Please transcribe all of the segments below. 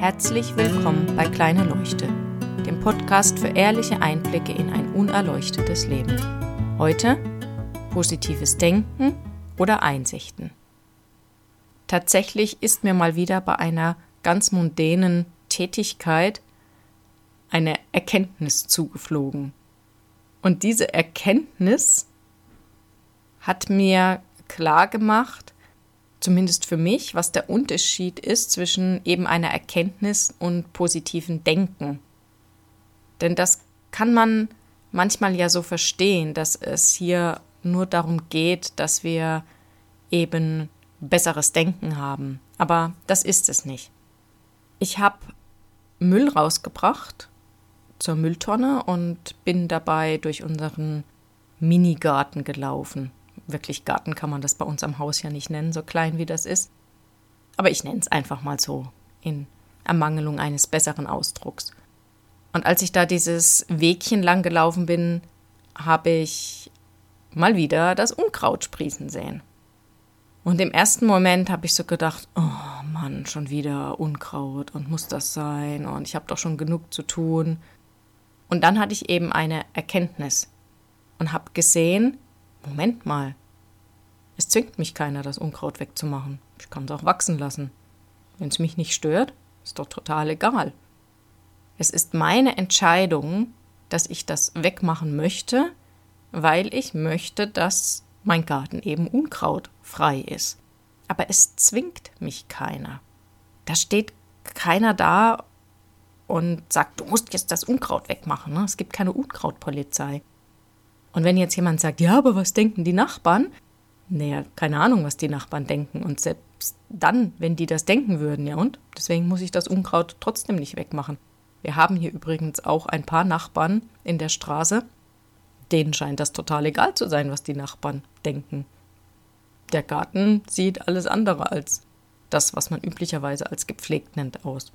Herzlich willkommen bei Kleine Leuchte, dem Podcast für ehrliche Einblicke in ein unerleuchtetes Leben. Heute positives Denken oder Einsichten. Tatsächlich ist mir mal wieder bei einer ganz mundänen Tätigkeit eine Erkenntnis zugeflogen. Und diese Erkenntnis hat mir klar gemacht, zumindest für mich, was der Unterschied ist zwischen eben einer Erkenntnis und positiven Denken. Denn das kann man manchmal ja so verstehen, dass es hier nur darum geht, dass wir eben besseres Denken haben. Aber das ist es nicht. Ich habe Müll rausgebracht zur Mülltonne und bin dabei durch unseren Minigarten gelaufen wirklich Garten kann man das bei uns am Haus ja nicht nennen, so klein wie das ist. Aber ich nenne es einfach mal so, in Ermangelung eines besseren Ausdrucks. Und als ich da dieses Wegchen lang gelaufen bin, habe ich mal wieder das Unkraut sprießen sehen. Und im ersten Moment habe ich so gedacht, oh Mann, schon wieder Unkraut und muss das sein und ich habe doch schon genug zu tun. Und dann hatte ich eben eine Erkenntnis und habe gesehen, Moment mal, es zwingt mich keiner, das Unkraut wegzumachen. Ich kann es auch wachsen lassen. Wenn es mich nicht stört, ist doch total egal. Es ist meine Entscheidung, dass ich das wegmachen möchte, weil ich möchte, dass mein Garten eben unkrautfrei ist. Aber es zwingt mich keiner. Da steht keiner da und sagt, du musst jetzt das Unkraut wegmachen. Ne? Es gibt keine Unkrautpolizei. Und wenn jetzt jemand sagt, ja, aber was denken die Nachbarn? Naja, keine Ahnung, was die Nachbarn denken. Und selbst dann, wenn die das denken würden, ja und? Deswegen muss ich das Unkraut trotzdem nicht wegmachen. Wir haben hier übrigens auch ein paar Nachbarn in der Straße. Denen scheint das total egal zu sein, was die Nachbarn denken. Der Garten sieht alles andere als das, was man üblicherweise als gepflegt nennt, aus.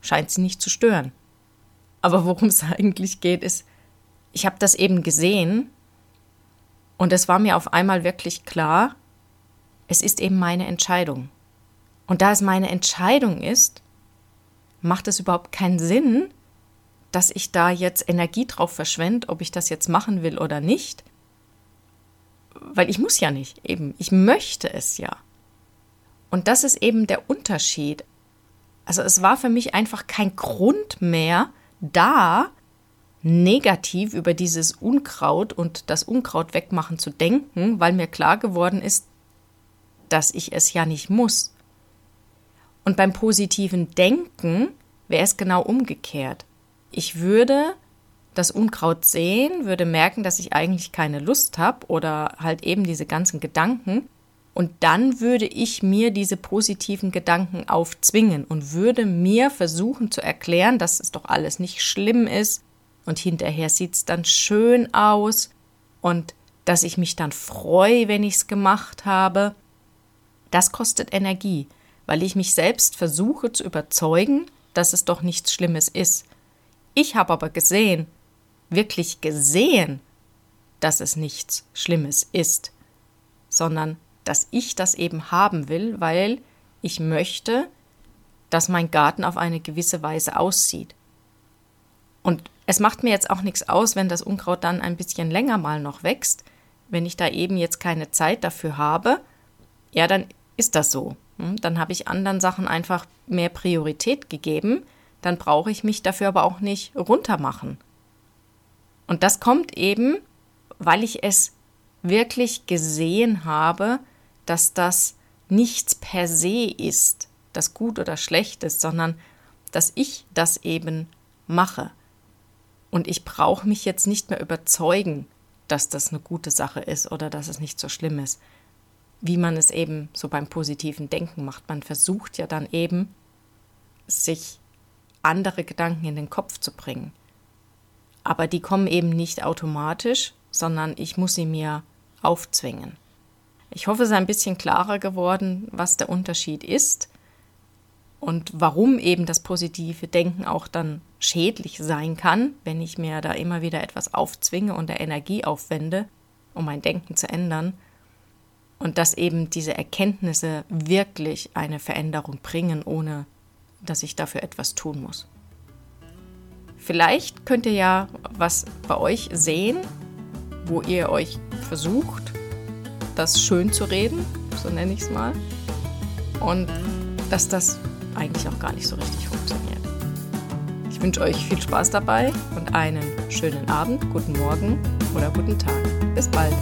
Scheint sie nicht zu stören. Aber worum es eigentlich geht, ist, ich habe das eben gesehen und es war mir auf einmal wirklich klar, es ist eben meine Entscheidung. Und da es meine Entscheidung ist, macht es überhaupt keinen Sinn, dass ich da jetzt Energie drauf verschwende, ob ich das jetzt machen will oder nicht. Weil ich muss ja nicht, eben. Ich möchte es ja. Und das ist eben der Unterschied. Also es war für mich einfach kein Grund mehr da, negativ über dieses Unkraut und das Unkraut wegmachen zu denken, weil mir klar geworden ist, dass ich es ja nicht muss. Und beim positiven Denken wäre es genau umgekehrt. Ich würde das Unkraut sehen, würde merken, dass ich eigentlich keine Lust habe oder halt eben diese ganzen Gedanken. Und dann würde ich mir diese positiven Gedanken aufzwingen und würde mir versuchen zu erklären, dass es doch alles nicht schlimm ist, und hinterher sieht es dann schön aus und dass ich mich dann freue, wenn ich es gemacht habe. Das kostet Energie, weil ich mich selbst versuche zu überzeugen, dass es doch nichts Schlimmes ist. Ich habe aber gesehen, wirklich gesehen, dass es nichts Schlimmes ist, sondern dass ich das eben haben will, weil ich möchte, dass mein Garten auf eine gewisse Weise aussieht. Und es macht mir jetzt auch nichts aus, wenn das Unkraut dann ein bisschen länger mal noch wächst. Wenn ich da eben jetzt keine Zeit dafür habe, ja, dann ist das so. Hm, dann habe ich anderen Sachen einfach mehr Priorität gegeben. Dann brauche ich mich dafür aber auch nicht runtermachen. Und das kommt eben, weil ich es wirklich gesehen habe, dass das nichts per se ist, das gut oder schlecht ist, sondern dass ich das eben mache. Und ich brauche mich jetzt nicht mehr überzeugen, dass das eine gute Sache ist oder dass es nicht so schlimm ist. Wie man es eben so beim positiven Denken macht. Man versucht ja dann eben, sich andere Gedanken in den Kopf zu bringen. Aber die kommen eben nicht automatisch, sondern ich muss sie mir aufzwingen. Ich hoffe, es ist ein bisschen klarer geworden, was der Unterschied ist und warum eben das positive Denken auch dann schädlich sein kann, wenn ich mir da immer wieder etwas aufzwinge und der Energie aufwende, um mein Denken zu ändern. Und dass eben diese Erkenntnisse wirklich eine Veränderung bringen, ohne dass ich dafür etwas tun muss. Vielleicht könnt ihr ja was bei euch sehen, wo ihr euch versucht, das schön zu reden, so nenne ich es mal, und dass das eigentlich auch gar nicht so richtig funktioniert. Ich wünsche euch viel Spaß dabei und einen schönen Abend, guten Morgen oder guten Tag. Bis bald.